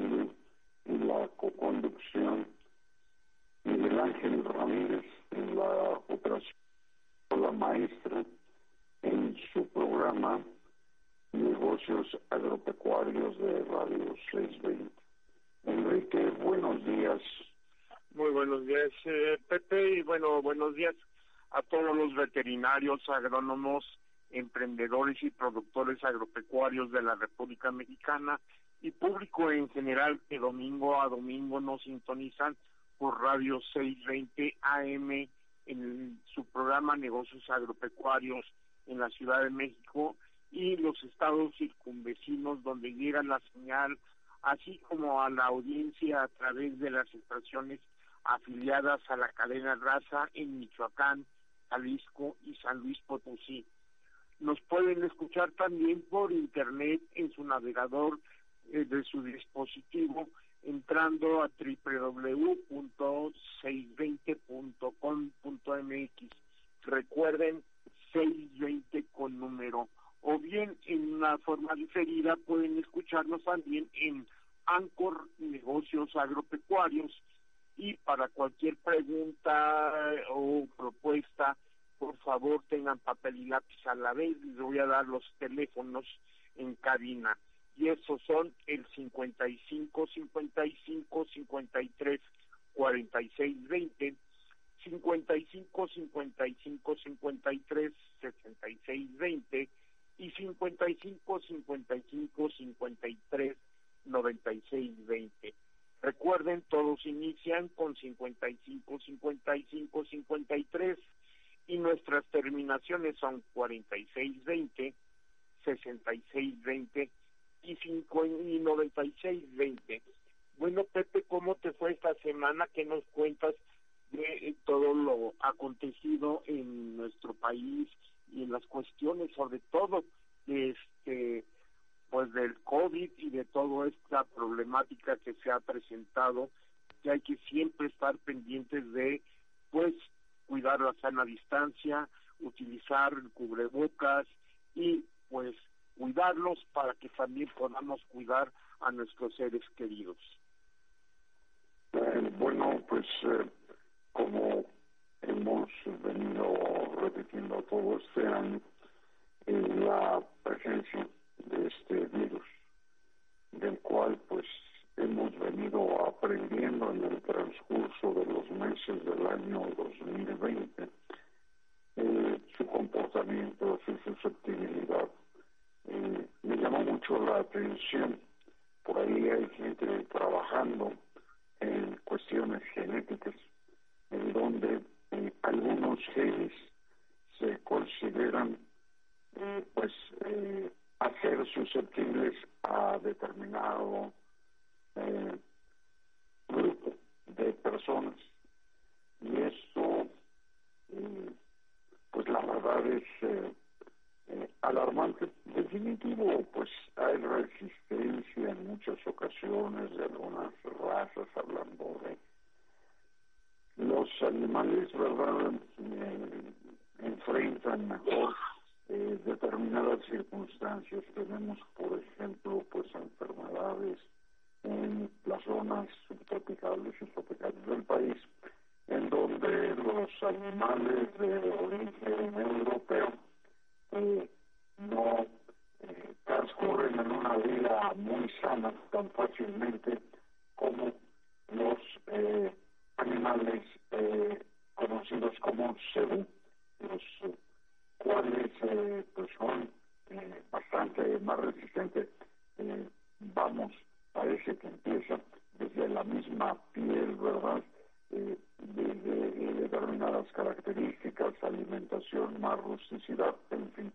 Lande y la coconducción, Miguel Ángel Ramírez en la operación, la maestra en su programa negocios agropecuarios de Radio 620. Enrique, buenos días. Muy buenos días, eh, Pepe, y bueno, buenos días a todos los veterinarios, agrónomos, emprendedores y productores agropecuarios de la República Mexicana y público en general que domingo a domingo nos sintonizan por Radio 620 AM en su programa Negocios Agropecuarios en la Ciudad de México y los estados circunvecinos donde llega la señal, así como a la audiencia a través de las estaciones afiliadas a la cadena raza en Michoacán, Jalisco y San Luis Potosí. Nos pueden escuchar también por internet en su navegador eh, de su dispositivo entrando a www.620.com.mx. Recuerden 620 con número. O bien en una forma diferida pueden escucharnos también en Ancor Negocios Agropecuarios. Y para cualquier pregunta o propuesta, por favor tengan papel y lápiz a la vez, les voy a dar los teléfonos en cabina y esos son el 55 55 53 46 20 55 55 53 66 20 y 55 55 53 96 20. Recuerden, todos inician con 55 55 53 y nuestras terminaciones son 46 20, 66 20 y, 5, y 96 20. Bueno, Pepe, ¿cómo te fue esta semana? ¿Qué nos cuentas de todo lo acontecido en nuestro país y en las cuestiones sobre todo este pues del COVID y de toda esta problemática que se ha presentado que hay que siempre estar pendientes de pues cuidar la sana distancia, utilizar cubrebocas y pues cuidarlos para que también podamos cuidar a nuestros seres queridos. Eh, bueno, pues eh, como hemos venido repitiendo todo este año, eh, la presencia de este virus, del cual pues hemos venido aprendiendo en el transcurso de los meses del año 2020 eh, su comportamiento, su susceptibilidad. Eh, me llamó mucho la atención, por ahí hay gente trabajando en cuestiones genéticas, en donde eh, algunos genes se consideran pues eh, hacer susceptibles a determinado eh, grupo de personas. Y esto eh, pues la verdad es eh, eh, alarmante definitivo pues hay evoluciones de algunas razas, hablando de los animales, ¿verdad? Eh, enfrentan mejor eh, determinadas circunstancias. Tenemos, por ejemplo, pues enfermedades en las zonas subtropicales y tropicales del país, en donde los animales de origen europeo eh, no eh, transcurren en una vida muy sana tan fácilmente como los eh, animales conocidos como cebú, los cuales pues son bastante más resistentes. vamos, parece que empieza desde la misma piel, ¿verdad? de, determinadas características, alimentación, más rusticidad, en fin.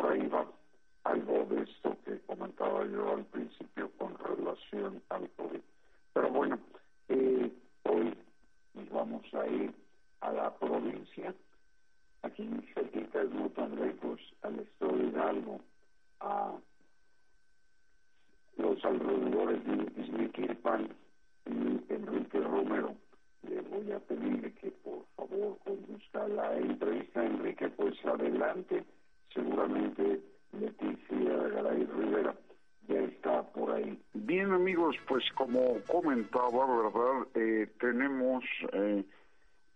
Por ahí va algo de esto que comentaba yo al principio con relación al COVID. Pero bueno, eh, hoy nos vamos a ir a la provincia, aquí cerquita de no tan lejos, al estado de Hidalgo, a los alrededores de Izmiquilpan, y Enrique Romero. Le voy a pedir que por favor conduzca la entrevista. Enrique, pues adelante. Seguramente Leticia Garay Rivera ya está por ahí. Bien amigos, pues como comentaba, ¿verdad? Eh, tenemos eh,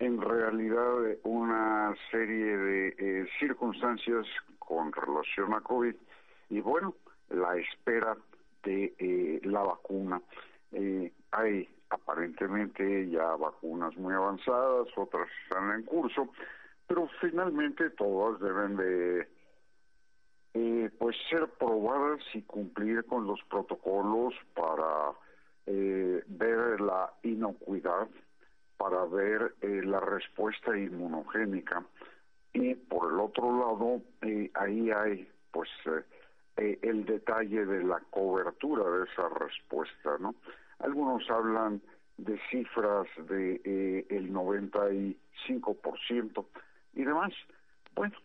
en realidad una serie de eh, circunstancias con relación a COVID y bueno, la espera de la vacuna. Eh, hay aparentemente ya vacunas muy avanzadas, otras están en curso, pero finalmente todas deben de eh, pues ser probadas y cumplir con los protocolos para eh, ver la inocuidad, para ver eh, la respuesta inmunogénica y por el otro lado ahí hay pues el detalle de la cobertura de esa respuesta, ¿no? Algunos hablan de cifras de eh, el 95% y demás. Bueno,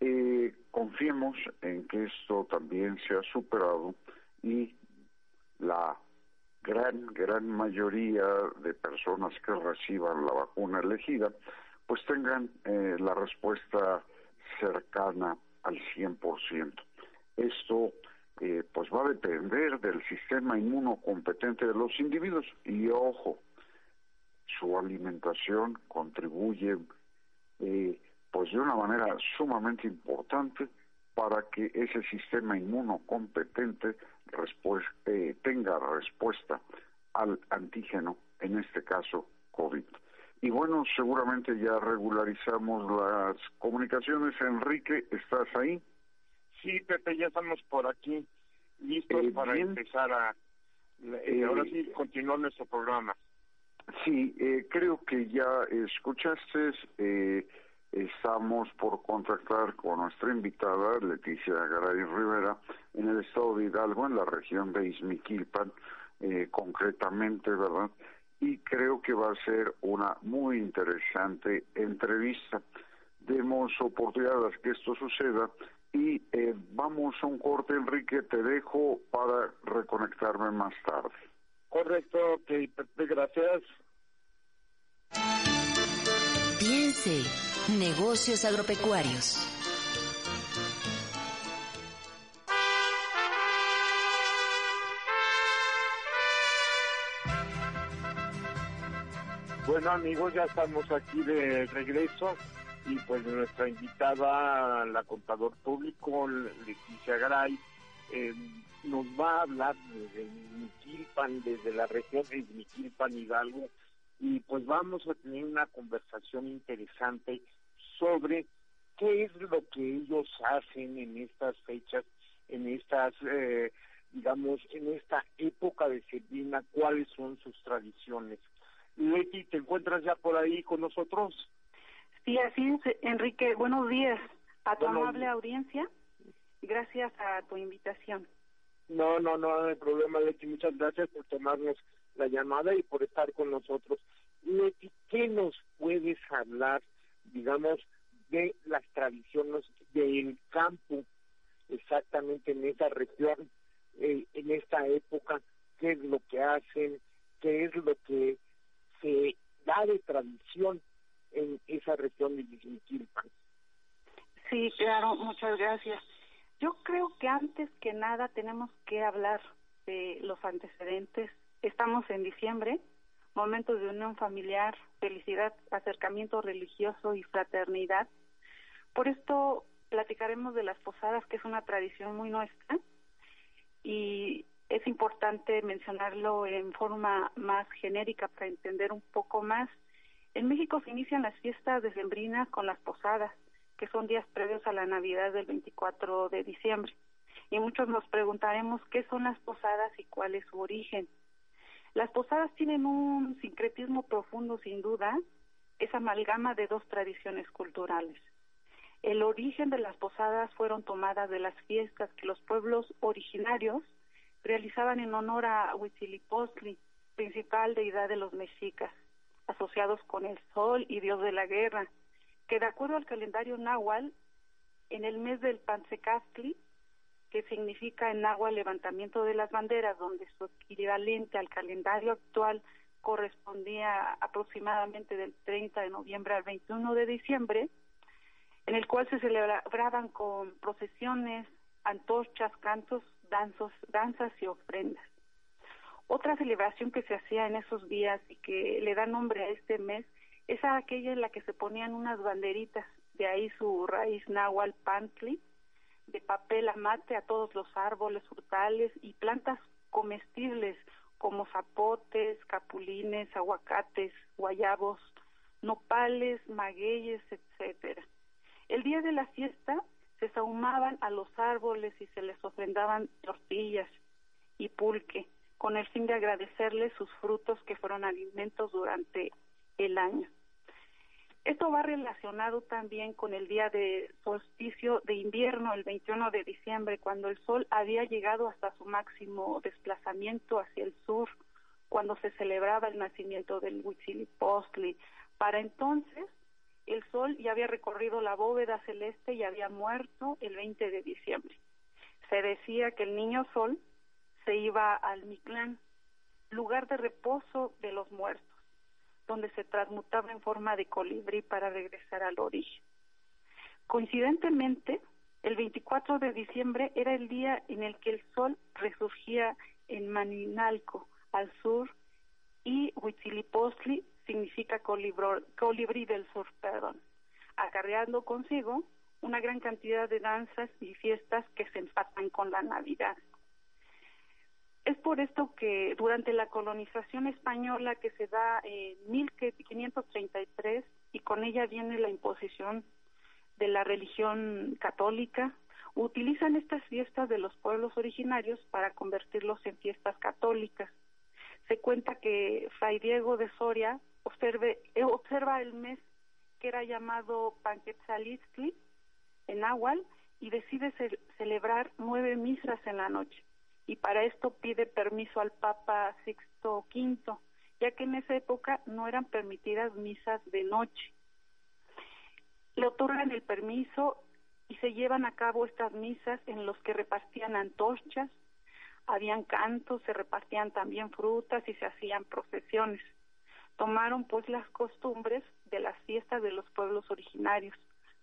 eh, confiemos en que esto también se ha superado y la gran, gran mayoría de personas que reciban la vacuna elegida, pues tengan eh, la respuesta cercana al 100%. Esto eh, pues va a depender del sistema inmunocompetente de los individuos. Y ojo, su alimentación contribuye eh, pues de una manera sumamente importante para que ese sistema inmunocompetente eh, tenga respuesta al antígeno, en este caso COVID. Y bueno, seguramente ya regularizamos las comunicaciones. Enrique, ¿estás ahí? Sí, Pepe, ya estamos por aquí, listos eh, para empezar a... Eh, ahora sí, continuar nuestro programa. Sí, eh, creo que ya escuchaste, estamos por contactar con nuestra invitada, Leticia Garay Rivera, en el estado de Hidalgo, en la región de Izmiquilpan, concretamente, ¿verdad? Y creo que va a ser una muy interesante entrevista. Demos oportunidad a que esto suceda y eh, vamos a un corte, Enrique, te dejo para reconectarme más tarde. Correcto, ok, gracias. Piense, negocios agropecuarios. Bueno amigos, ya estamos aquí de regreso y pues nuestra invitada, la contador público, Leticia Garay, eh, nos va a hablar desde Miquilpan, desde la región de Miquilpan, Hidalgo, y pues vamos a tener una conversación interesante sobre qué es lo que ellos hacen en estas fechas, en estas, eh, digamos, en esta época de Sembrina, cuáles son sus tradiciones. Leti, ¿te encuentras ya por ahí con nosotros? Sí, así es, Enrique. Buenos días a tu amable audiencia. Gracias a tu invitación. No, no, no, hay problema, Leti. Muchas gracias por tomarnos la llamada y por estar con nosotros. ¿Qué nos puedes hablar, digamos, de las tradiciones del campo, exactamente en esa región, eh, en esta época? qué es lo que hacen, qué es lo que se da de tradición en esa región de Yiquilpan. Sí, claro, muchas gracias. Yo creo que antes que nada tenemos que hablar de los antecedentes. Estamos en diciembre, momentos de unión familiar, felicidad, acercamiento religioso y fraternidad. Por esto platicaremos de las posadas, que es una tradición muy nuestra, y es importante mencionarlo en forma más genérica para entender un poco más. En México se inician las fiestas decembrinas con las posadas que son días previos a la Navidad del 24 de diciembre. Y muchos nos preguntaremos qué son las posadas y cuál es su origen. Las posadas tienen un sincretismo profundo, sin duda, es amalgama de dos tradiciones culturales. El origen de las posadas fueron tomadas de las fiestas que los pueblos originarios realizaban en honor a Huitzilopochtli, principal deidad de los mexicas, asociados con el sol y dios de la guerra, que de acuerdo al calendario náhuatl, en el mes del Pansecastli, que significa en náhuatl levantamiento de las banderas, donde su equivalente al calendario actual correspondía aproximadamente del 30 de noviembre al 21 de diciembre, en el cual se celebraban con procesiones, antorchas, cantos, danzos, danzas y ofrendas. Otra celebración que se hacía en esos días y que le da nombre a este mes es aquella en la que se ponían unas banderitas, de ahí su raíz náhuatl pantli, de papel amate a todos los árboles frutales y plantas comestibles como zapotes, capulines, aguacates, guayabos, nopales, magueyes, etcétera. El día de la fiesta se sahumaban a los árboles y se les ofrendaban tortillas y pulque, con el fin de agradecerles sus frutos que fueron alimentos durante el año. Esto va relacionado también con el día de solsticio de invierno, el 21 de diciembre, cuando el sol había llegado hasta su máximo desplazamiento hacia el sur, cuando se celebraba el nacimiento del Huitzilopochtli. Para entonces, el sol ya había recorrido la bóveda celeste y había muerto el 20 de diciembre. Se decía que el niño sol se iba al Mictlán, lugar de reposo de los muertos donde se transmutaba en forma de colibrí para regresar al origen. Coincidentemente, el 24 de diciembre era el día en el que el sol resurgía en Maninalco, al sur, y Huitzilopochtli significa colibrí del sur, perdón, acarreando consigo una gran cantidad de danzas y fiestas que se empatan con la Navidad. Es por esto que durante la colonización española que se da en 1533 y con ella viene la imposición de la religión católica, utilizan estas fiestas de los pueblos originarios para convertirlos en fiestas católicas. Se cuenta que Fray Diego de Soria observe, eh, observa el mes que era llamado Panquetzalistli en Nahual y decide celebrar nueve misas en la noche y para esto pide permiso al Papa Sixto V, ya que en esa época no eran permitidas misas de noche. Le otorgan el permiso y se llevan a cabo estas misas en los que repartían antorchas, habían cantos, se repartían también frutas y se hacían procesiones. Tomaron pues las costumbres de las fiestas de los pueblos originarios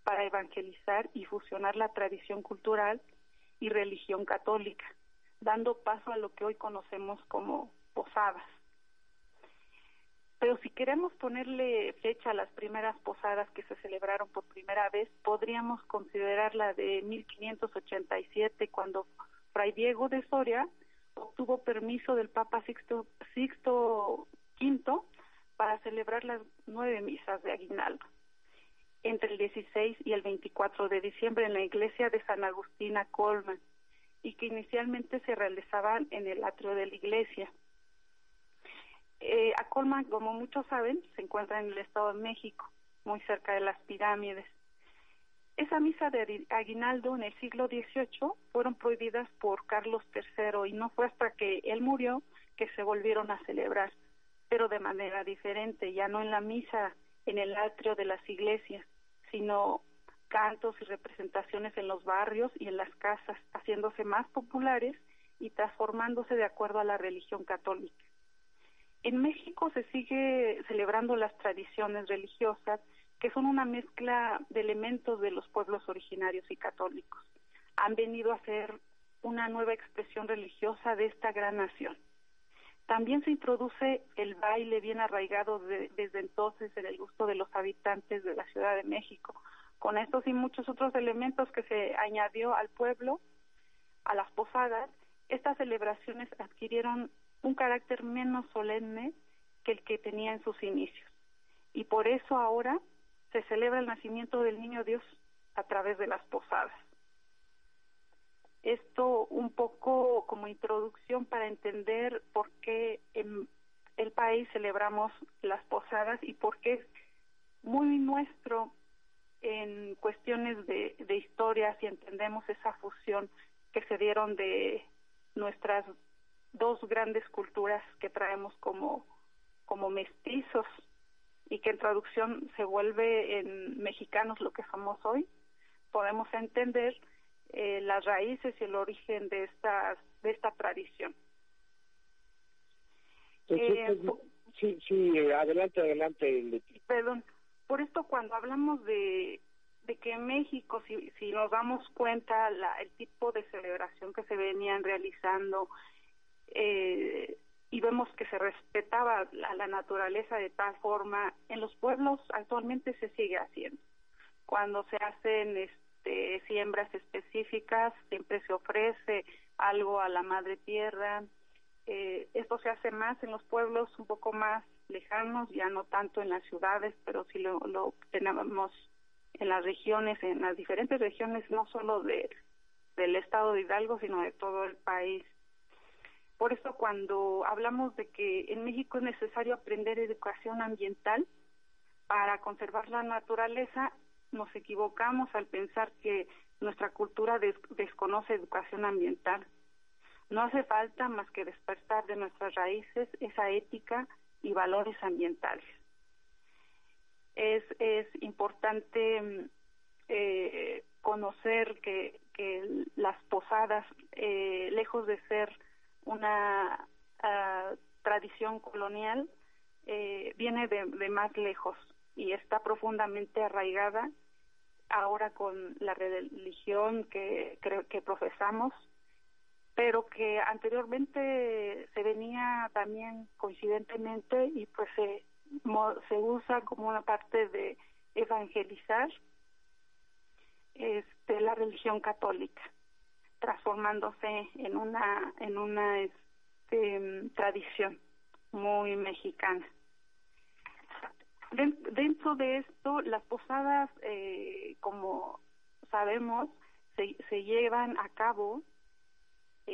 para evangelizar y fusionar la tradición cultural y religión católica dando paso a lo que hoy conocemos como posadas. Pero si queremos ponerle fecha a las primeras posadas que se celebraron por primera vez, podríamos considerar la de 1587, cuando Fray Diego de Soria obtuvo permiso del Papa Sixto, V para celebrar las nueve misas de Aguinaldo entre el 16 y el 24 de diciembre en la iglesia de San Agustín a Colman y que inicialmente se realizaban en el atrio de la iglesia. Eh, Acolman, como muchos saben, se encuentra en el Estado de México, muy cerca de las pirámides. Esa misa de aguinaldo en el siglo XVIII fueron prohibidas por Carlos III y no fue hasta que él murió que se volvieron a celebrar, pero de manera diferente, ya no en la misa en el atrio de las iglesias, sino cantos y representaciones en los barrios y en las casas, haciéndose más populares y transformándose de acuerdo a la religión católica. En México se sigue celebrando las tradiciones religiosas que son una mezcla de elementos de los pueblos originarios y católicos. Han venido a ser una nueva expresión religiosa de esta gran nación. También se introduce el baile bien arraigado desde entonces en el gusto de los habitantes de la Ciudad de México. Con estos y muchos otros elementos que se añadió al pueblo, a las posadas, estas celebraciones adquirieron un carácter menos solemne que el que tenía en sus inicios. Y por eso ahora se celebra el nacimiento del niño Dios a través de las posadas. Esto un poco como introducción para entender por qué en el país celebramos las posadas y por qué es muy nuestro en cuestiones de, de historia si entendemos esa fusión que se dieron de nuestras dos grandes culturas que traemos como, como mestizos y que en traducción se vuelve en mexicanos lo que somos hoy, podemos entender eh, las raíces y el origen de esta, de esta tradición. Eh, sí, sí, adelante, adelante. Perdón, por esto cuando hablamos de, que en México, si, si nos damos cuenta la, el tipo de celebración que se venían realizando, eh, y vemos que se respetaba la, la, naturaleza de tal forma, en los pueblos actualmente se sigue haciendo. Cuando se hacen este, siembras específicas, siempre se ofrece algo a la madre tierra. Eh, esto se hace más en los pueblos un poco más lejanos, ya no tanto en las ciudades, pero sí lo, lo tenemos en las regiones, en las diferentes regiones, no solo de, del estado de Hidalgo, sino de todo el país. Por eso cuando hablamos de que en México es necesario aprender educación ambiental para conservar la naturaleza, nos equivocamos al pensar que nuestra cultura desconoce educación ambiental. No hace falta más que despertar de nuestras raíces esa ética y valores ambientales. Es, es importante eh, conocer que, que las posadas, eh, lejos de ser una uh, tradición colonial eh, viene de, más lejos y está profundamente arraigada ahora con la religión que creo que profesamos pero que anteriormente se venía también coincidentemente y pues se, se usa como una parte de evangelizar este la religión católica transformándose en una en una este, tradición muy mexicana. dentro de esto, las posadas, eh, como sabemos, se, se llevan a cabo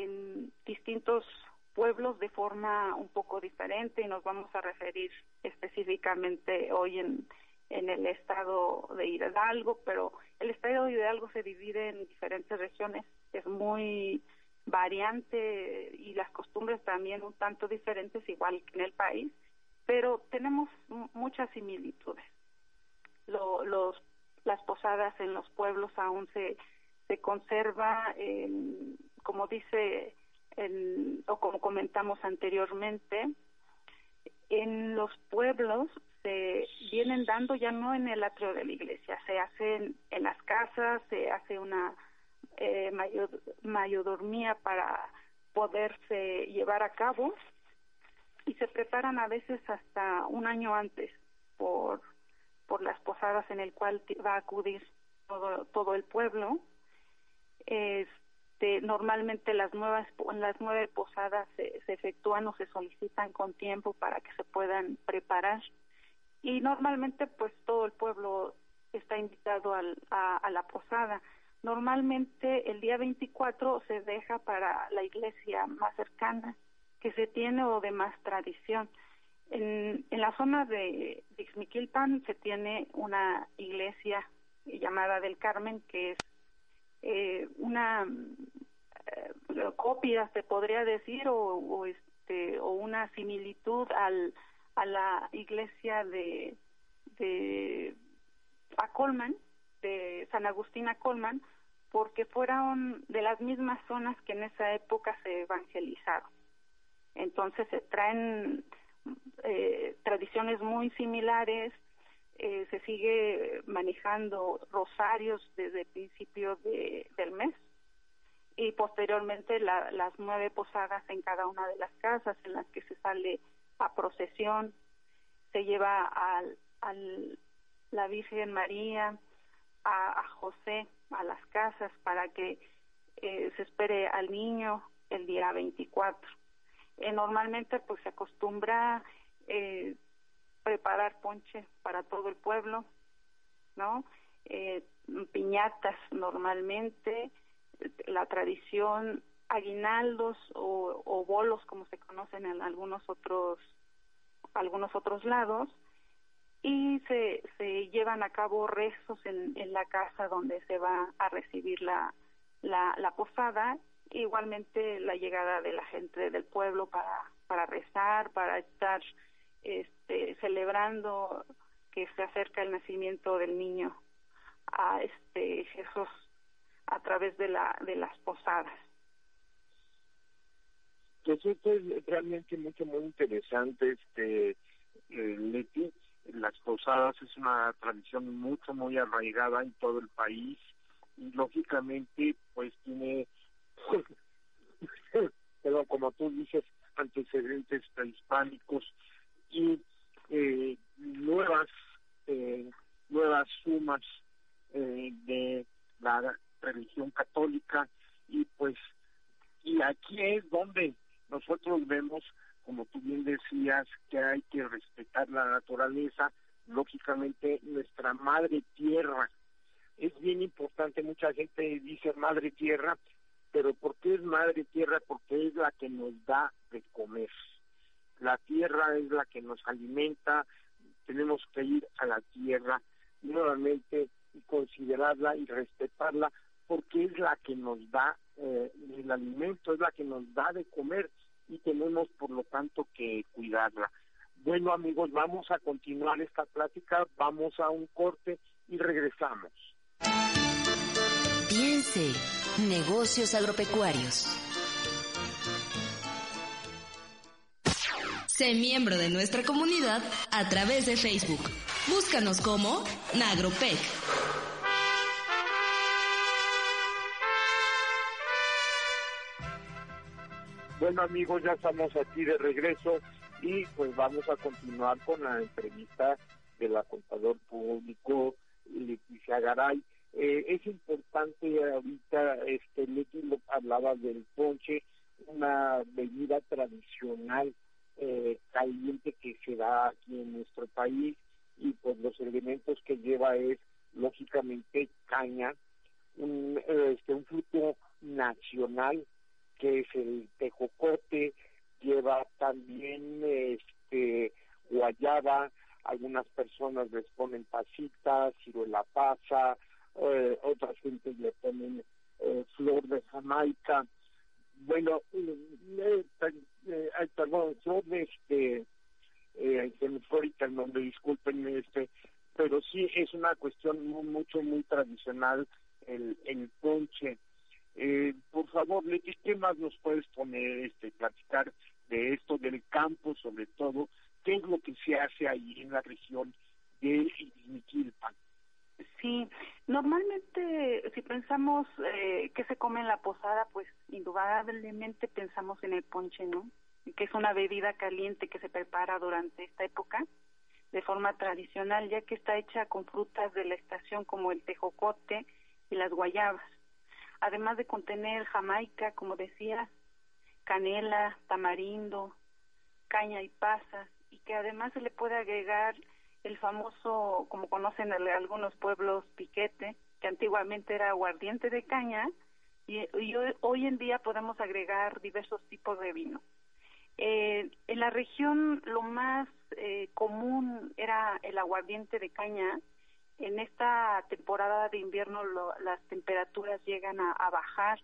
en distintos pueblos de forma un poco diferente y nos vamos a referir específicamente hoy en, en el estado de Hidalgo, pero el estado de Hidalgo se divide en diferentes regiones es muy variante y las costumbres también un tanto diferentes, igual que en el país, pero tenemos muchas similitudes. Lo, los, las posadas en los pueblos aún se, se conserva, en, como dice, en, o como comentamos anteriormente, en los pueblos se vienen dando ya no en el atrio de la iglesia, se hacen en las casas, se hace una eh, mayor, mayordomía para poderse llevar a cabo y se preparan a veces hasta un año antes por por las posadas en el cual va a acudir todo todo el pueblo. Este normalmente las nuevas las nueve posadas se, se efectúan o se solicitan con tiempo para que se puedan preparar y normalmente pues todo el pueblo está invitado al, a, a la posada Normalmente el día 24 se deja para la iglesia más cercana que se tiene o de más tradición. En, en la zona de, Ixmiquilpan se tiene una iglesia llamada del Carmen que es eh, una eh, copia se podría decir o, o, este o una similitud al a la iglesia de de a Colman de San Agustín a Colman porque fueron de las mismas zonas que en esa época se evangelizaron. Entonces se traen eh, tradiciones muy similares, eh, se sigue manejando rosarios desde el principio de, del mes y posteriormente las nueve posadas en cada una de las casas en las que se sale a procesión, se lleva al, al la Virgen María, a, José a las casas para que eh, se espere al niño el día 24. Eh, normalmente pues se acostumbra eh, preparar ponche para todo el pueblo, ¿no? Eh, piñatas normalmente, la tradición aguinaldos o, bolos como se conocen en algunos otros algunos otros lados y se, se llevan a cabo rezos en, en la casa donde se va a recibir la, la, la posada, igualmente la llegada de la gente del pueblo para, para rezar, para estar este, celebrando que se acerca el nacimiento del niño a este Jesús a través de la de las posadas. Pues esto es realmente mucho muy interesante, este eh, Leti, las posadas es una tradición mucho, muy arraigada en todo el país y lógicamente pues tiene, pero como tú dices, antecedentes prehispánicos y eh, nuevas eh, nuevas sumas eh, de la religión católica y pues y aquí es donde nosotros vemos como tú bien decías, que hay que respetar la naturaleza, lógicamente nuestra madre tierra. Es bien importante, mucha gente dice madre tierra, pero ¿por qué es madre tierra? Porque es la que nos da de comer. La tierra es la que nos alimenta, tenemos que ir a la tierra nuevamente y considerarla y respetarla porque es la que nos da eh, el alimento, es la que nos da de comer y tenemos por lo tanto que cuidarla. Bueno amigos, vamos a continuar esta plática, vamos a un corte y regresamos. Piense, negocios agropecuarios. Sé miembro de nuestra comunidad a través de Facebook. Búscanos como Nagropec. Bueno amigos, ya estamos aquí de regreso y pues vamos a continuar con la entrevista de la contador público Leticia Garay. Eh, es importante ahorita, este Leti hablaba del ponche, una bebida tradicional eh, caliente que se da aquí en nuestro país y pues los elementos que lleva es lógicamente caña, un, este, un fruto nacional que es el tejocote, lleva también este guayaba, algunas personas les ponen pasitas, ciruela pasa, eh, otras gentes le ponen eh, flor de Jamaica, bueno, eh, eh perdón, flor de este, eh, se me fue el nombre, disculpen este, pero sí es una cuestión muy, mucho, muy tradicional el, el ponche. Eh, por favor, Leti, ¿qué más nos puedes poner, este, platicar de esto, del campo sobre todo? ¿Qué es lo que se hace ahí en la región de Miquilpan? Sí, normalmente si pensamos eh, que se come en la posada, pues indudablemente pensamos en el ponche, ¿no? Que es una bebida caliente que se prepara durante esta época de forma tradicional, ya que está hecha con frutas de la estación como el tejocote y las guayabas además de contener jamaica, como decía, canela, tamarindo, caña y pasas, y que además se le puede agregar el famoso, como conocen algunos pueblos, piquete, que antiguamente era aguardiente de caña, y, hoy, en día podemos agregar diversos tipos de vino. Eh, en la región lo más eh, común era el aguardiente de caña, en esta temporada de invierno las temperaturas llegan a, bajar.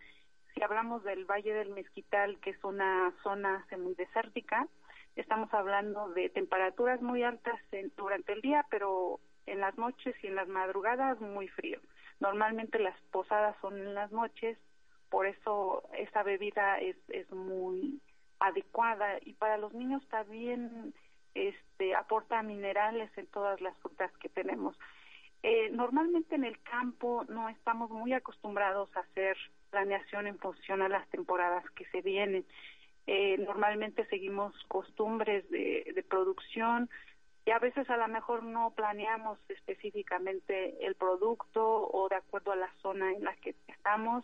Si hablamos del Valle del Mezquital, que es una zona semidesértica, estamos hablando de temperaturas muy altas durante el día, pero en las noches y en las madrugadas muy frío. Normalmente las posadas son en las noches, por eso esa bebida es, es muy adecuada y para los niños también este, aporta minerales en todas las frutas que tenemos. Eh, normalmente en el campo no estamos muy acostumbrados a hacer planeación en función a las temporadas que se vienen. Eh, normalmente seguimos costumbres de, de producción y a veces a lo mejor no planeamos específicamente el producto o de acuerdo a la zona en la que estamos.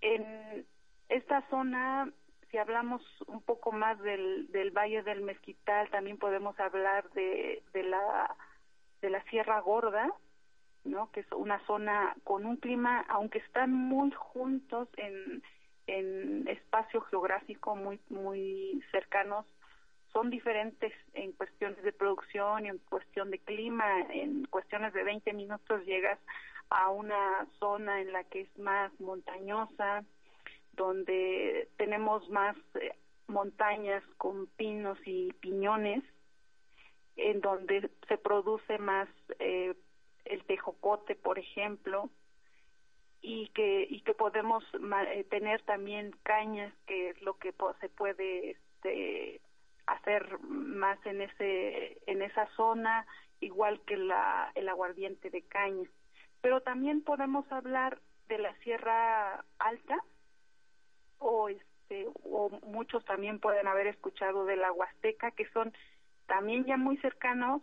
En esta zona, si hablamos un poco más del, del Valle del Mezquital, también podemos hablar de, de la de la Sierra Gorda, ¿no? que es una zona con un clima, aunque están muy juntos en, en espacio geográfico muy muy cercanos, son diferentes en cuestiones de producción y en cuestión de clima. En cuestiones de 20 minutos llegas a una zona en la que es más montañosa, donde tenemos más eh, montañas con pinos y piñones, en donde se produce más eh, el tejocote, por ejemplo, y que y que podemos eh, tener también cañas, que es lo que se puede este, hacer más en ese en esa zona, igual que la el aguardiente de caña. Pero también podemos hablar de la Sierra Alta o este o muchos también pueden haber escuchado de la Huasteca que son también ya muy cercanos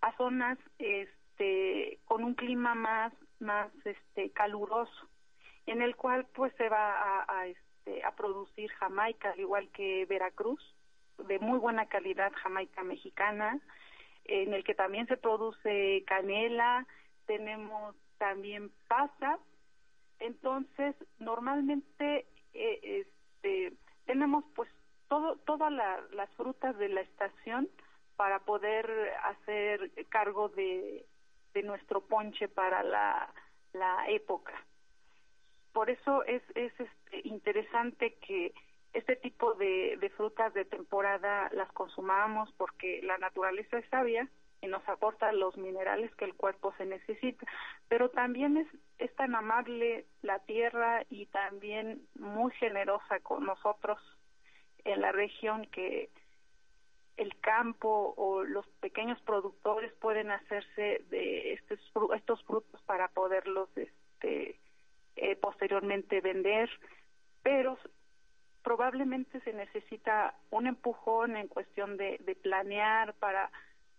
a zonas este con un clima más más este caluroso en el cual pues se va a, este a producir Jamaica al igual que Veracruz de muy buena calidad Jamaica mexicana en el que también se produce canela tenemos también pasa entonces normalmente eh, este tenemos pues todo todas las frutas de la estación para poder hacer cargo de, de nuestro ponche para la, la época. Por eso es, es este, interesante que este tipo de, de frutas de temporada las consumamos porque la naturaleza es sabia y nos aporta los minerales que el cuerpo se necesita, pero también es, es tan amable la tierra y también muy generosa con nosotros en la región que el campo o los pequeños productores pueden hacerse de estos, estos frutos para poderlos este, eh, posteriormente vender, pero probablemente se necesita un empujón en cuestión de, de planear para,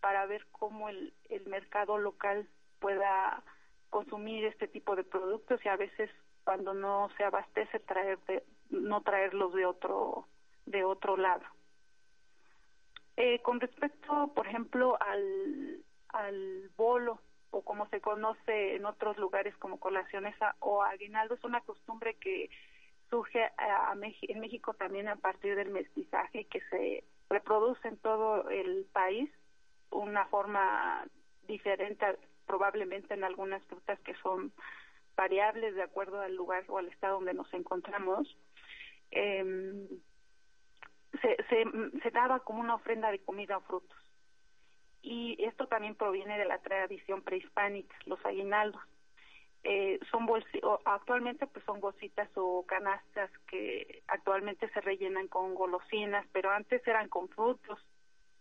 para ver cómo el, el mercado local pueda consumir este tipo de productos y a veces cuando no se abastece traer de, no traerlos de otro de otro lado. Eh, con respecto, por ejemplo, al, bolo, o como se conoce en otros lugares como colaciones o aguinaldo, es una costumbre que surge a, en México también a partir del mestizaje que se reproduce en todo el país, una forma diferente probablemente en algunas frutas que son variables de acuerdo al lugar o al estado donde nos encontramos. Eh, se, se, se daba como una ofrenda de comida o frutos. Y esto también proviene de la tradición prehispánica, los aguinaldos. Eh, son actualmente pues son bolsitas o canastas que actualmente se rellenan con golosinas, pero antes eran con frutos,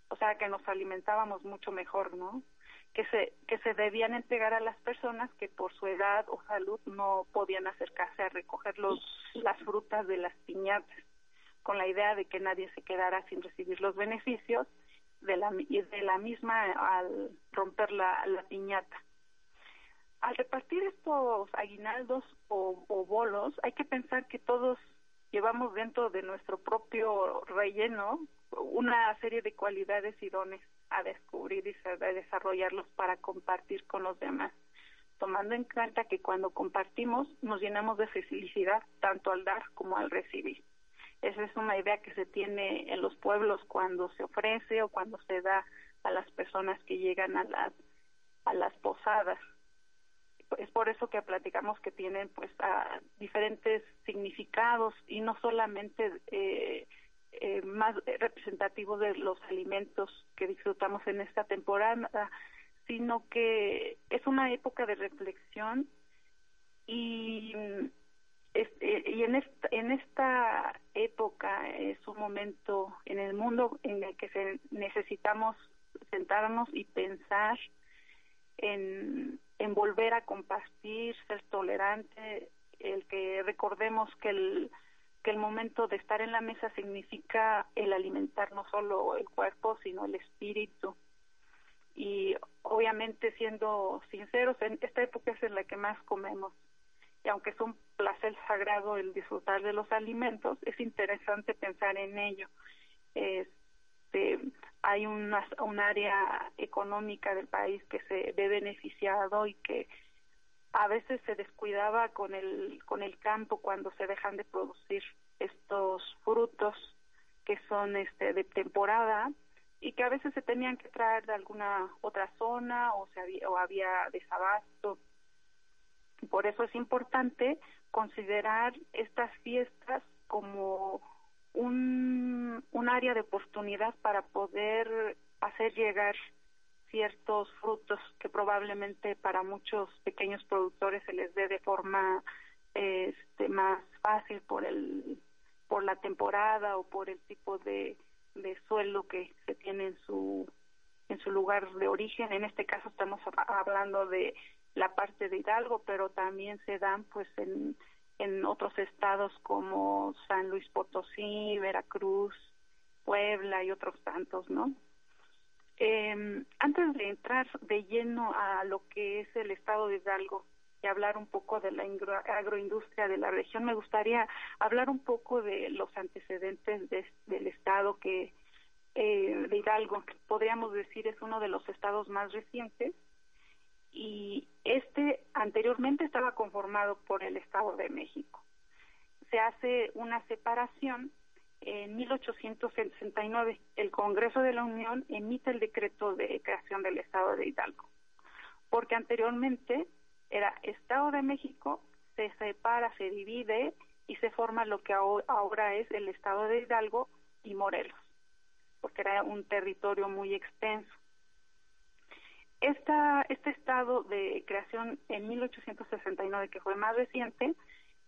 o sea que nos alimentábamos mucho mejor, ¿no? Que se que se debían entregar a las personas que por su edad o salud no podían acercarse a recoger los las frutas de las piñatas con la idea de que nadie se quedara sin recibir los beneficios de la, de la misma al romper la, piñata. Al repartir estos aguinaldos o, o bolos, hay que pensar que todos llevamos dentro de nuestro propio relleno una serie de cualidades y dones a descubrir y a desarrollarlos para compartir con los demás, tomando en cuenta que cuando compartimos nos llenamos de felicidad tanto al dar como al recibir. Esa es una idea que se tiene en los pueblos cuando se ofrece o cuando se da a las personas que llegan a las a las posadas. Es por eso que platicamos que tienen pues a diferentes significados y no solamente eh, eh, más representativos de los alimentos que disfrutamos en esta temporada, sino que es una época de reflexión Y, este, y en, esta, en esta época es un momento en el mundo en el que se necesitamos sentarnos y pensar en, en volver a compartir, ser tolerante, el que recordemos que el que el momento de estar en la mesa significa el alimentar no solo el cuerpo, sino el espíritu. Y obviamente siendo sinceros, en esta época es en la que más comemos. Y aunque es un placer sagrado el disfrutar de los alimentos, es interesante pensar en ello. Este, hay una, un área económica del país que se ve beneficiado y que a veces se descuidaba con el con el campo cuando se dejan de producir estos frutos que son este de temporada y que a veces se tenían que traer de alguna otra zona o se había, o había desabasto por eso es importante considerar estas fiestas como un, un área de oportunidad para poder hacer llegar ciertos frutos que probablemente para muchos pequeños productores se les dé de forma este más fácil por el por la temporada o por el tipo de, de suelo que se tiene en su en su lugar de origen. En este caso estamos hablando de la parte de Hidalgo pero también se dan pues en en otros estados como San Luis Potosí Veracruz Puebla y otros tantos no eh, antes de entrar de lleno a lo que es el estado de Hidalgo y hablar un poco de la agroindustria de la región, me gustaría hablar un poco de los antecedentes del estado que eh, de Hidalgo, podríamos decir es uno de los estados más recientes y este anteriormente estaba conformado por el Estado de México. Se hace una separación en 1869 el Congreso de la Unión emite el decreto de creación del Estado de Hidalgo, porque anteriormente era Estado de México, se separa, se divide y se forma lo que ahora es el Estado de Hidalgo y Morelos, porque era un territorio muy extenso. Esta, este estado de creación en 1869, que fue más reciente,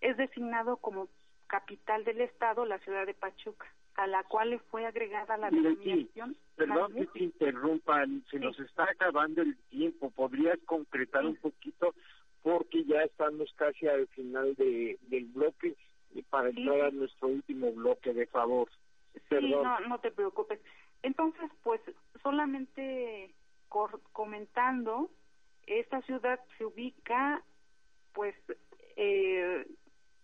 es designado como capital del estado la ciudad de Pachuca, a la cual le fue agregada la denominación. Perdón que te interrumpan, se nos está acabando el tiempo. ¿Podrías concretar un poquito? Porque ya estamos casi al final de, del bloque y para entrar a nuestro último bloque, de favor. Sí, no, no te preocupes. Entonces, pues solamente comentando, esta ciudad se ubica, pues, eh,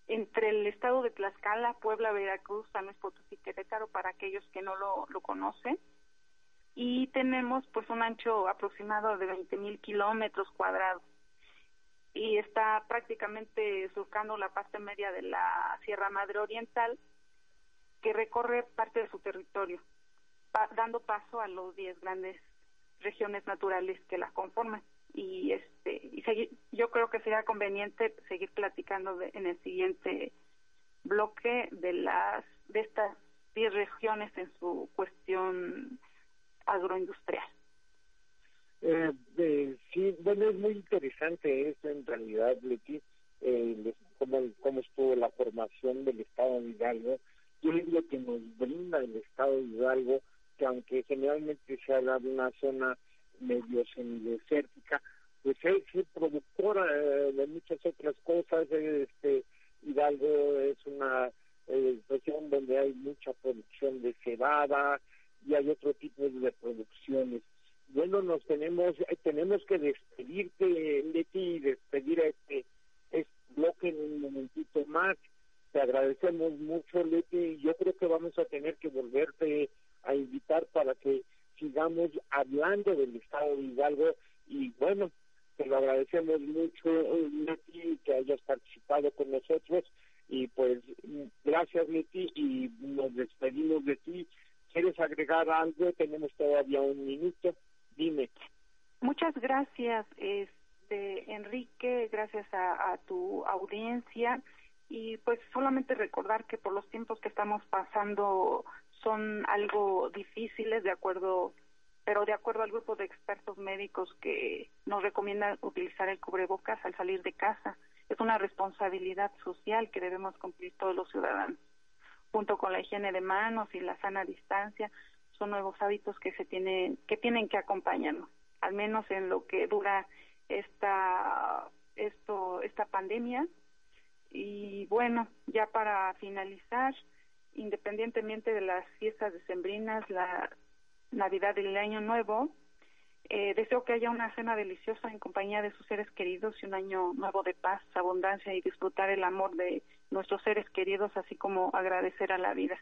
entre el estado de Tlaxcala, Puebla, Veracruz, San Luis Potosí, Querétaro, para aquellos que no lo, lo conocen. Y tenemos pues un ancho aproximado de 20 mil kilómetros cuadrados. Y está prácticamente surcando la parte media de la Sierra Madre Oriental, que recorre parte de su territorio, dando paso a los 10 grandes regiones naturales que la conforman y este y seguir, yo creo que sería conveniente seguir platicando en el siguiente bloque de las de estas 10 regiones en su cuestión agroindustrial. Eh, sí, bueno, es muy interesante eso en realidad, Leti, eh, cómo, cómo estuvo la formación del Estado de Hidalgo. Yo es lo que nos brinda el Estado de Hidalgo, que aunque generalmente se habla de una zona medio semidesértica, pues es productora eh, de muchas otras cosas. Este Hidalgo es una eh, región donde hay mucha producción de cebada y hay otro tipo de producciones. Bueno, nos tenemos eh, tenemos que despedirte, Leti, y despedir a este, este bloque en un momentito más. Te agradecemos mucho, Leti, yo creo que vamos a tener que volverte a invitar para que sigamos hablando del estado de Hidalgo y bueno, te lo agradecemos mucho, Leti, que hayas participado con nosotros y pues gracias Leti y nos despedimos de ti. ¿Quieres agregar algo? Tenemos todavía un minuto. Dime. Muchas gracias, este Enrique, gracias a, a tu audiencia y pues solamente recordar que por los tiempos que estamos pasando son algo difíciles de acuerdo pero de acuerdo al grupo de expertos médicos que nos recomiendan utilizar el cubrebocas al salir de casa, es una responsabilidad social que debemos cumplir todos los ciudadanos. Junto con la higiene de manos y la sana distancia, son nuevos hábitos que se tienen que tienen que acompañarnos, al menos en lo que dura esta esto esta pandemia. Y bueno, ya para finalizar, independientemente de las fiestas decembrinas, la Navidad y el Año Nuevo, eh, deseo que haya una cena deliciosa en compañía de sus seres queridos y un año nuevo de paz, abundancia y disfrutar el amor de nuestros seres queridos, así como agradecer a la vida.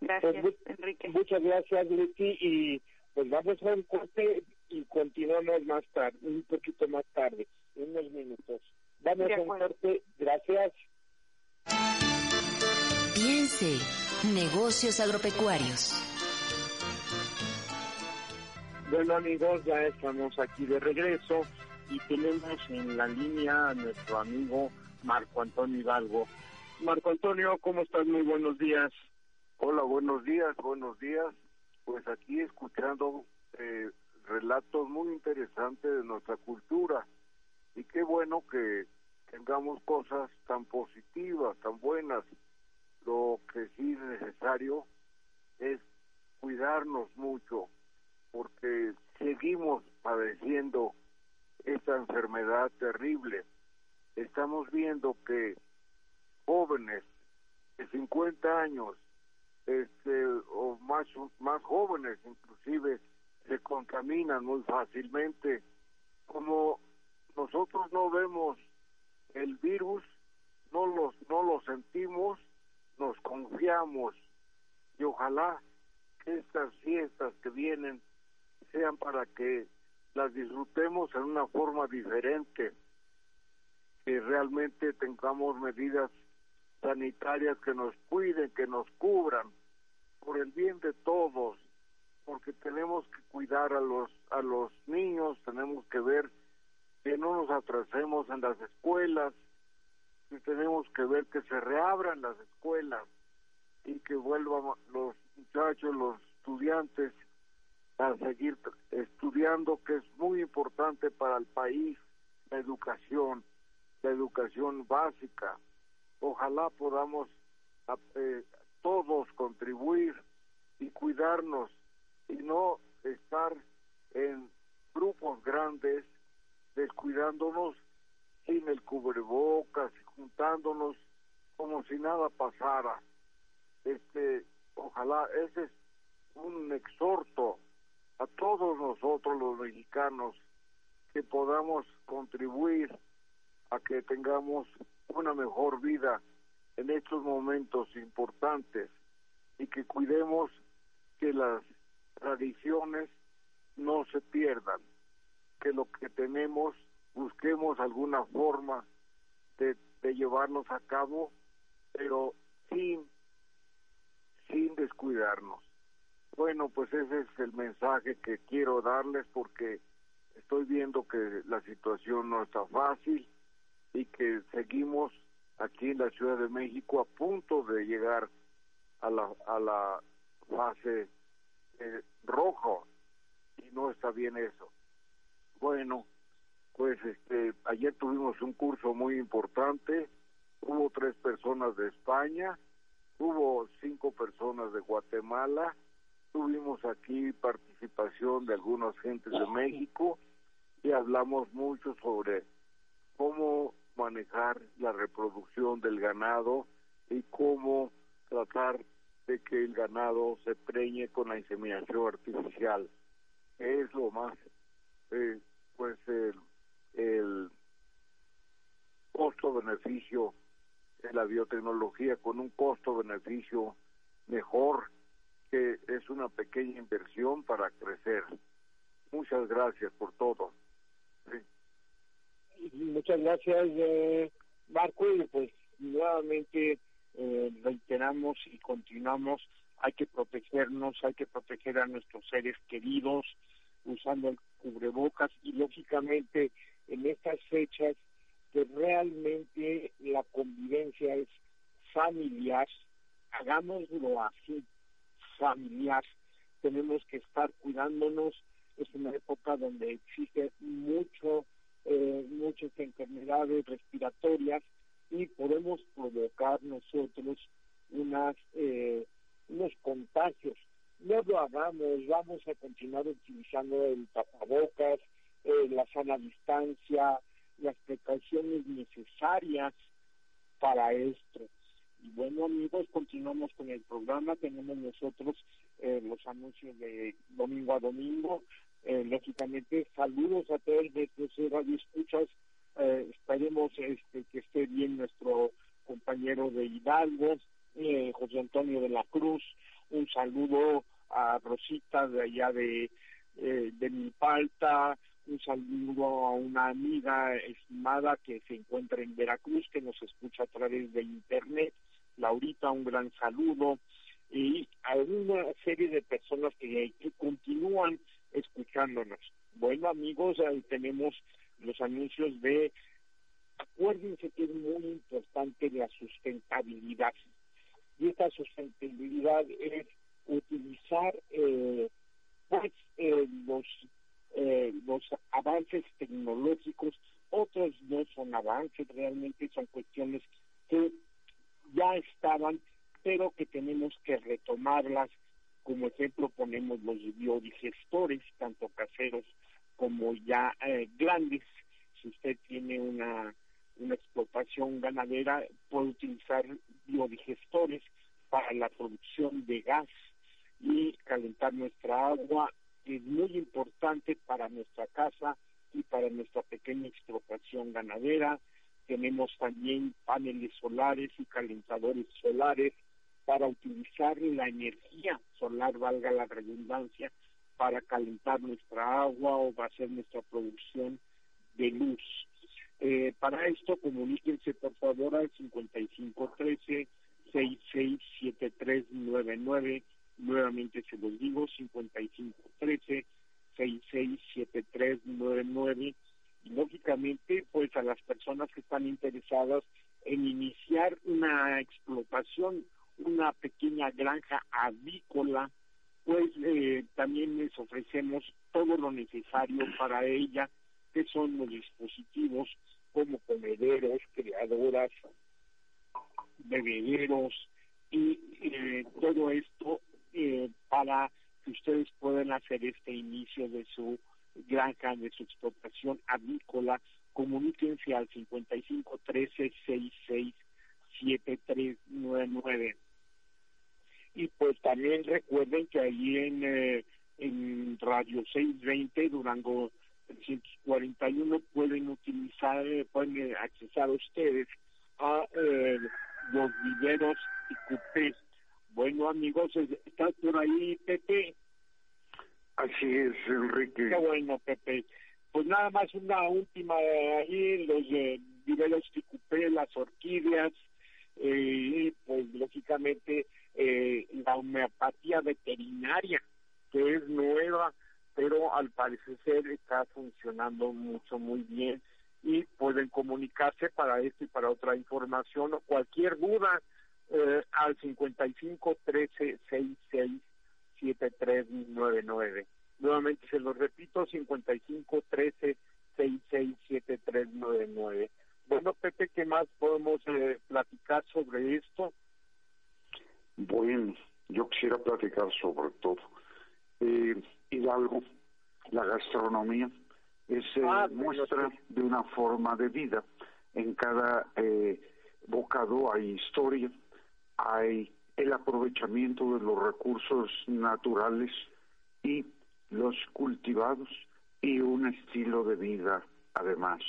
Gracias, Pues, Enrique. Muchas gracias, Leti, y pues vamos a un corte y continuamos más tarde, un poquito más tarde, unos minutos. Vamos a un corte, gracias. Negocios agropecuarios. Bueno amigos, ya estamos aquí de regreso y tenemos en la línea a nuestro amigo Marco Antonio Hidalgo. Marco Antonio, ¿cómo estás? Muy buenos días. Hola, buenos días, buenos días. Pues aquí escuchando eh, relatos muy interesantes de nuestra cultura y qué bueno que tengamos cosas tan positivas, tan buenas. Lo que sí es necesario es cuidarnos mucho porque seguimos padeciendo esta enfermedad terrible. Estamos viendo que jóvenes de 50 años este o más más jóvenes inclusive se contaminan muy fácilmente como nosotros no vemos el virus no los no lo sentimos nos confiamos y ojalá que estas fiestas que vienen sean para que las disfrutemos en una forma diferente que realmente tengamos medidas sanitarias que nos cuiden, que nos cubran por el bien de todos, porque tenemos que cuidar a los a los niños, tenemos que ver que no nos atrasemos en las escuelas, y tenemos que ver que se reabran las escuelas y que vuelvan los muchachos, los estudiantes a seguir estudiando, que es muy importante para el país, la educación, la educación básica. Ojalá podamos eh, todos contribuir y cuidarnos y no estar en grupos grandes descuidándonos sin el cubrebocas juntándonos como si nada pasara. Este, ojalá ese es un exhorto a todos nosotros los mexicanos que podamos contribuir a que tengamos una mejor vida en estos momentos importantes y que cuidemos que las tradiciones no se pierdan, que lo que tenemos busquemos alguna forma de, de llevarlos a cabo, pero sin sin descuidarnos. Bueno, pues ese es el mensaje que quiero darles porque estoy viendo que la situación no está fácil y que seguimos aquí en la Ciudad de México a punto de llegar a la, a la fase eh, rojo y no está bien eso. Bueno, pues este ayer tuvimos un curso muy importante, hubo tres personas de España, hubo cinco personas de Guatemala, tuvimos aquí participación de algunas gentes de México y hablamos mucho sobre cómo manejar la reproducción del ganado y cómo tratar de que el ganado se preñe con la inseminación artificial. Es lo más, eh, pues, el, el costo-beneficio de la biotecnología con un costo-beneficio mejor, que es una pequeña inversión para crecer. Muchas gracias por todo. Muchas gracias, eh, Marco, y pues nuevamente eh, reiteramos y continuamos, hay que protegernos, hay que proteger a nuestros seres queridos usando el cubrebocas y lógicamente en estas fechas que realmente la convivencia es familiar, hagámoslo así, familiar, tenemos que estar cuidándonos, es una época donde existe mucho eh, muchas enfermedades respiratorias y podemos provocar nosotros unas eh, unos contagios. No lo hagamos, vamos a continuar utilizando el tapabocas, eh, la sana distancia, las precauciones necesarias para esto. Y bueno amigos, continuamos con el programa, tenemos nosotros eh, los anuncios de domingo a domingo, eh, lógicamente saludos a todos nuestros radioescuchas, eh, esperemos este, que esté bien nuestro compañero de Hidalgo, eh, José Antonio de la Cruz, un saludo a Rosita de allá de, eh, de Milpalta, un saludo a una amiga estimada que se encuentra en Veracruz, que nos escucha a través de internet, Laurita, un gran saludo, y a una serie de personas que, que continúan escuchándonos. Bueno amigos, ahí tenemos los anuncios de, acuérdense que es muy importante la sustentabilidad. Y esta sustentabilidad es utilizar eh, pues, eh, los, eh, los avances tecnológicos, otros no son avances, realmente son cuestiones que ya estaban, pero que tenemos que retomarlas. Como ejemplo ponemos los biodigestores, tanto caseros como ya eh, grandes. Si usted tiene una, una explotación ganadera, puede utilizar biodigestores para la producción de gas y calentar nuestra agua. Es muy importante para nuestra casa y para nuestra pequeña explotación ganadera. Tenemos también paneles solares y calentadores solares para utilizar la energía solar, valga la redundancia, para calentar nuestra agua o para hacer nuestra producción de luz. Eh, para esto, comuníquense por favor al 5513 667399. Nuevamente se los digo, 5513 667399 y lógicamente pues a las personas que están interesadas en iniciar una explotación, una pequeña granja avícola, pues eh, también les ofrecemos todo lo necesario para ella, que son los dispositivos como comederos, creadoras, bebederos y eh, todo esto eh, para que ustedes puedan hacer este inicio de su granja, de su explotación avícola, comuníquense al 55 13 66 7399. Y pues también recuerden que ahí en, eh, en Radio 620, Durango 341, pueden utilizar, eh, pueden accesar ustedes a eh, los viveros y cupés. Bueno, amigos, ¿estás por ahí, Pepe? Así es, Enrique. Qué bueno, Pepe. Pues nada más una última ahí, los eh, viveros ticupé, las orquídeas, eh, y pues lógicamente eh, la homeopatía veterinaria, que es nueva, pero al parecer está funcionando mucho, muy bien y pueden comunicarse para esto y para otra información o cualquier duda eh, al 55 13 66 7399. Nuevamente se lo repito, 55 13 66 7399. Bueno, Pepe, ¿qué más podemos eh, platicar sobre esto? Bueno, yo quisiera platicar sobre todo. Eh, Hidalgo, la gastronomía, es eh, Ah, muestra de una forma de vida. En cada eh, bocado hay historia, hay el aprovechamiento de los recursos naturales y los cultivados y un estilo de vida además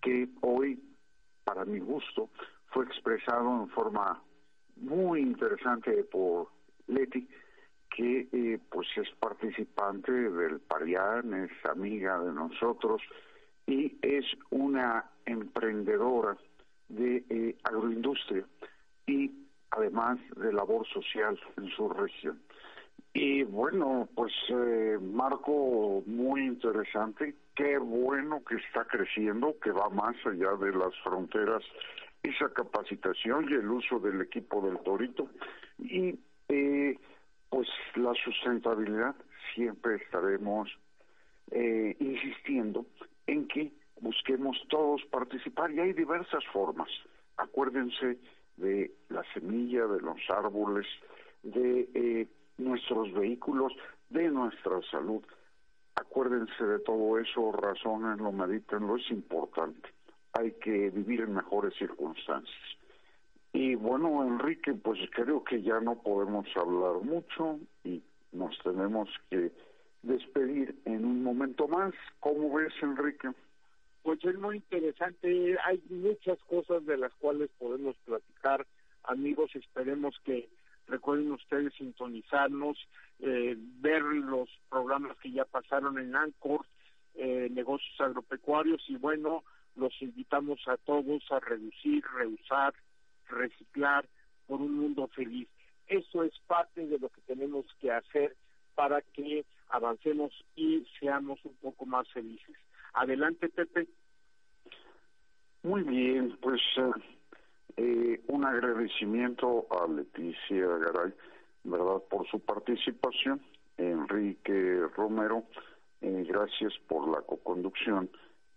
que hoy para mi gusto fue expresado en forma muy interesante por Leti que eh, pues es participante del Parián, es amiga de nosotros y es una emprendedora de eh, agroindustria y además de labor social en su región. Y bueno, pues eh, marco muy interesante, qué bueno que está creciendo, que va más allá de las fronteras, esa capacitación y el uso del equipo del Torito. Y eh, pues la sustentabilidad siempre estaremos eh, insistiendo en que busquemos todos participar y hay diversas formas. Acuérdense de la semilla, de los árboles, de eh, nuestros vehículos, de nuestra salud. Acuérdense de todo eso, razónenlo, medítenlo, es importante. Hay que vivir en mejores circunstancias. Y bueno, Enrique, pues creo que ya no podemos hablar mucho y nos tenemos que despedir en un momento más. ¿Cómo ves, Enrique? Pues es muy interesante, hay muchas cosas de las cuales podemos platicar. Amigos, esperemos que recuerden ustedes sintonizarnos, eh, ver los programas que ya pasaron en ANCOR, eh, negocios agropecuarios y bueno, los invitamos a todos a reducir, reusar, reciclar por un mundo feliz. Eso es parte de lo que tenemos que hacer para que avancemos y seamos un poco más felices. Adelante, Pepe. Muy bien, pues eh, eh, un agradecimiento a Leticia Garay, ¿verdad?, por su participación. Enrique Romero, eh, gracias por la coconducción.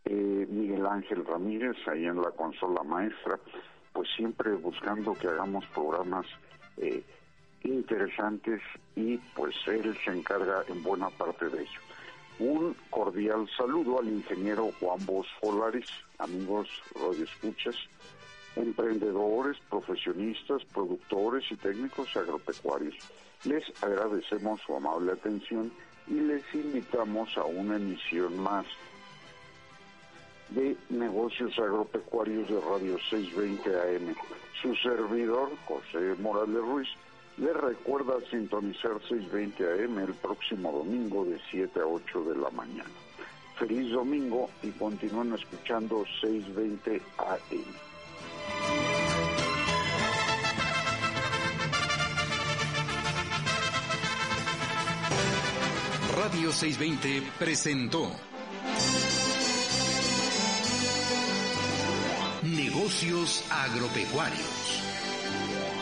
Miguel Ángel Ramírez, ahí en la consola maestra, pues siempre buscando que hagamos programas interesantes y pues él se encarga en buena parte de ello. Un cordial saludo al ingeniero Juan Bos Solares, amigos escuchas, emprendedores, profesionistas, productores y técnicos agropecuarios. Les agradecemos su amable atención y les invitamos a una emisión más de negocios agropecuarios de Radio 620 AM. Su servidor, José Morales Ruiz, le recuerda sintonizar 620 AM el próximo domingo de 7 a 8 de la mañana. Feliz domingo y continúen escuchando 620 AM. Radio 620 presentó Negocios Agropecuarios.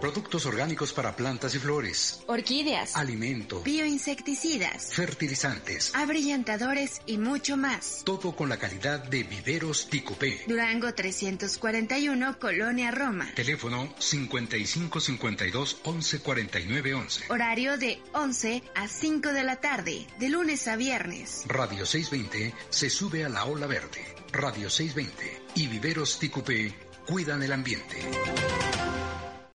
Productos orgánicos para plantas y flores. Orquídeas. Alimento. Bioinsecticidas. Fertilizantes. Abrillantadores y mucho más. Todo con la calidad de Viveros Ticupé. Durango 341, Colonia Roma. Teléfono 5552 1149 11. Horario de 11 a 5 de la tarde, de lunes a viernes. Radio 620 se sube a la ola verde. Radio 620 y Viveros Ticupé cuidan el ambiente.